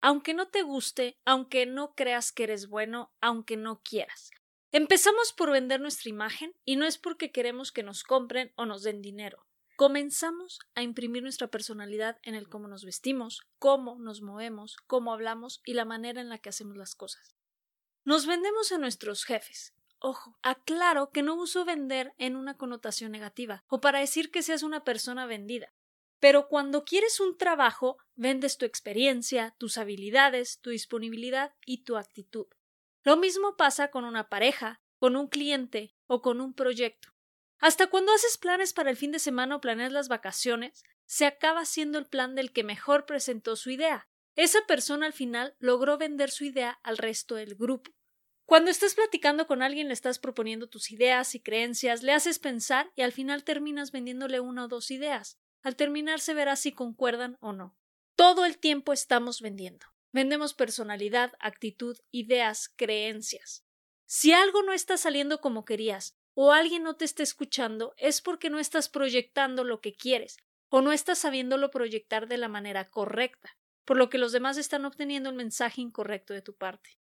aunque no te guste, aunque no creas que eres bueno, aunque no quieras. Empezamos por vender nuestra imagen y no es porque queremos que nos compren o nos den dinero. Comenzamos a imprimir nuestra personalidad en el cómo nos vestimos, cómo nos movemos, cómo hablamos y la manera en la que hacemos las cosas. Nos vendemos a nuestros jefes. Ojo, aclaro que no uso vender en una connotación negativa o para decir que seas una persona vendida. Pero cuando quieres un trabajo, vendes tu experiencia, tus habilidades, tu disponibilidad y tu actitud. Lo mismo pasa con una pareja, con un cliente o con un proyecto. Hasta cuando haces planes para el fin de semana o planeas las vacaciones, se acaba siendo el plan del que mejor presentó su idea. Esa persona al final logró vender su idea al resto del grupo. Cuando estás platicando con alguien le estás proponiendo tus ideas y creencias, le haces pensar y al final terminas vendiéndole una o dos ideas. Al terminar se verá si concuerdan o no. Todo el tiempo estamos vendiendo. Vendemos personalidad, actitud, ideas, creencias. Si algo no está saliendo como querías, o alguien no te está escuchando, es porque no estás proyectando lo que quieres, o no estás sabiéndolo proyectar de la manera correcta, por lo que los demás están obteniendo el mensaje incorrecto de tu parte.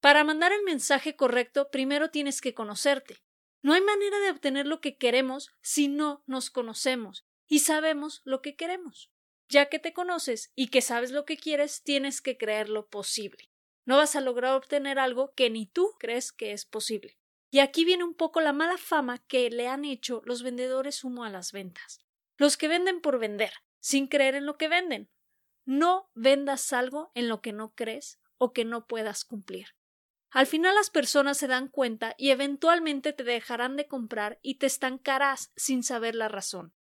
Para mandar el mensaje correcto, primero tienes que conocerte. No hay manera de obtener lo que queremos si no nos conocemos, y sabemos lo que queremos. Ya que te conoces y que sabes lo que quieres, tienes que creerlo posible. No vas a lograr obtener algo que ni tú crees que es posible. Y aquí viene un poco la mala fama que le han hecho los vendedores humo a las ventas. Los que venden por vender, sin creer en lo que venden. No vendas algo en lo que no crees o que no puedas cumplir. Al final las personas se dan cuenta y eventualmente te dejarán de comprar y te estancarás sin saber la razón.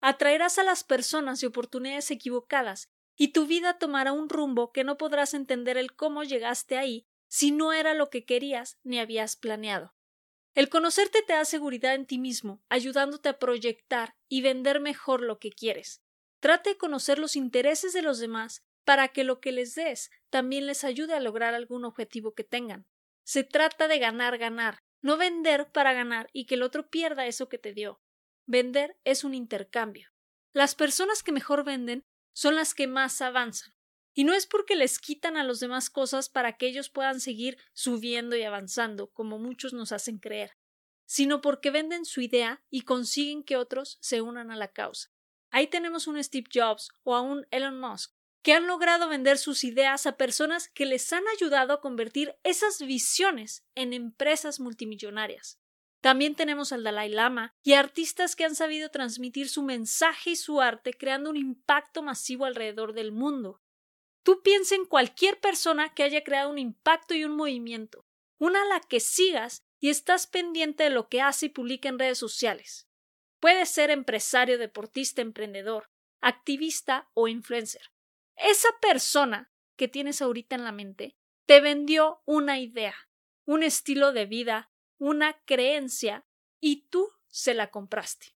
Atraerás a las personas y oportunidades equivocadas, y tu vida tomará un rumbo que no podrás entender el cómo llegaste ahí si no era lo que querías ni habías planeado. El conocerte te da seguridad en ti mismo, ayudándote a proyectar y vender mejor lo que quieres. Trate de conocer los intereses de los demás para que lo que les des también les ayude a lograr algún objetivo que tengan. Se trata de ganar, ganar, no vender para ganar y que el otro pierda eso que te dio. Vender es un intercambio. Las personas que mejor venden son las que más avanzan. Y no es porque les quitan a los demás cosas para que ellos puedan seguir subiendo y avanzando, como muchos nos hacen creer, sino porque venden su idea y consiguen que otros se unan a la causa. Ahí tenemos un Steve Jobs o a un Elon Musk, que han logrado vender sus ideas a personas que les han ayudado a convertir esas visiones en empresas multimillonarias. También tenemos al Dalai Lama y artistas que han sabido transmitir su mensaje y su arte creando un impacto masivo alrededor del mundo. Tú piensa en cualquier persona que haya creado un impacto y un movimiento, una a la que sigas y estás pendiente de lo que hace y publica en redes sociales. Puede ser empresario, deportista, emprendedor, activista o influencer. Esa persona que tienes ahorita en la mente te vendió una idea, un estilo de vida, una creencia y tú se la compraste.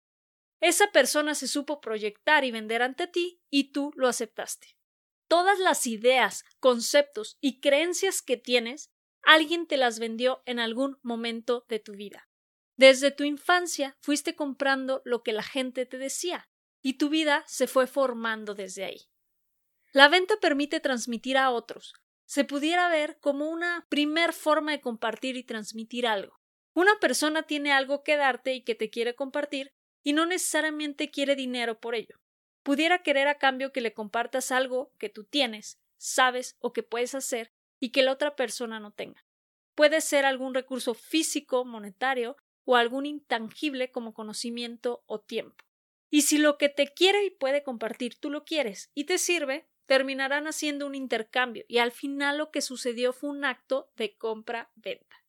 Esa persona se supo proyectar y vender ante ti y tú lo aceptaste. Todas las ideas, conceptos y creencias que tienes, alguien te las vendió en algún momento de tu vida. Desde tu infancia fuiste comprando lo que la gente te decía, y tu vida se fue formando desde ahí. La venta permite transmitir a otros. Se pudiera ver como una primer forma de compartir y transmitir algo. Una persona tiene algo que darte y que te quiere compartir y no necesariamente quiere dinero por ello. Pudiera querer a cambio que le compartas algo que tú tienes, sabes o que puedes hacer y que la otra persona no tenga. Puede ser algún recurso físico, monetario o algún intangible como conocimiento o tiempo. Y si lo que te quiere y puede compartir tú lo quieres y te sirve, terminarán haciendo un intercambio y al final lo que sucedió fue un acto de compra-venta.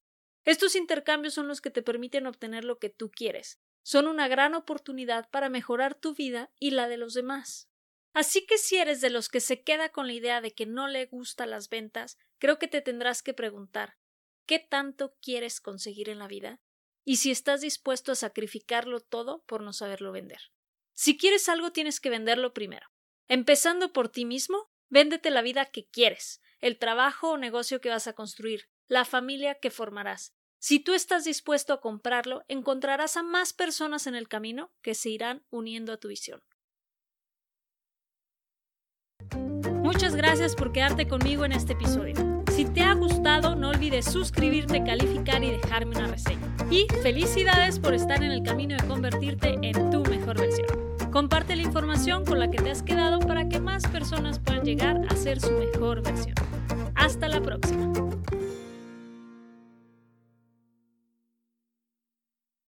Estos intercambios son los que te permiten obtener lo que tú quieres. Son una gran oportunidad para mejorar tu vida y la de los demás. Así que si eres de los que se queda con la idea de que no le gustan las ventas, creo que te tendrás que preguntar ¿qué tanto quieres conseguir en la vida? y si estás dispuesto a sacrificarlo todo por no saberlo vender. Si quieres algo tienes que venderlo primero. Empezando por ti mismo, véndete la vida que quieres, el trabajo o negocio que vas a construir, la familia que formarás. Si tú estás dispuesto a comprarlo, encontrarás a más personas en el camino que se irán uniendo a tu visión. Muchas gracias por quedarte conmigo en este episodio. Si te ha gustado, no olvides suscribirte, calificar y dejarme una reseña. Y felicidades por estar en el camino de convertirte en tu mejor versión. Comparte la información con la que te has quedado para que más personas puedan llegar a ser su mejor versión. Hasta la próxima.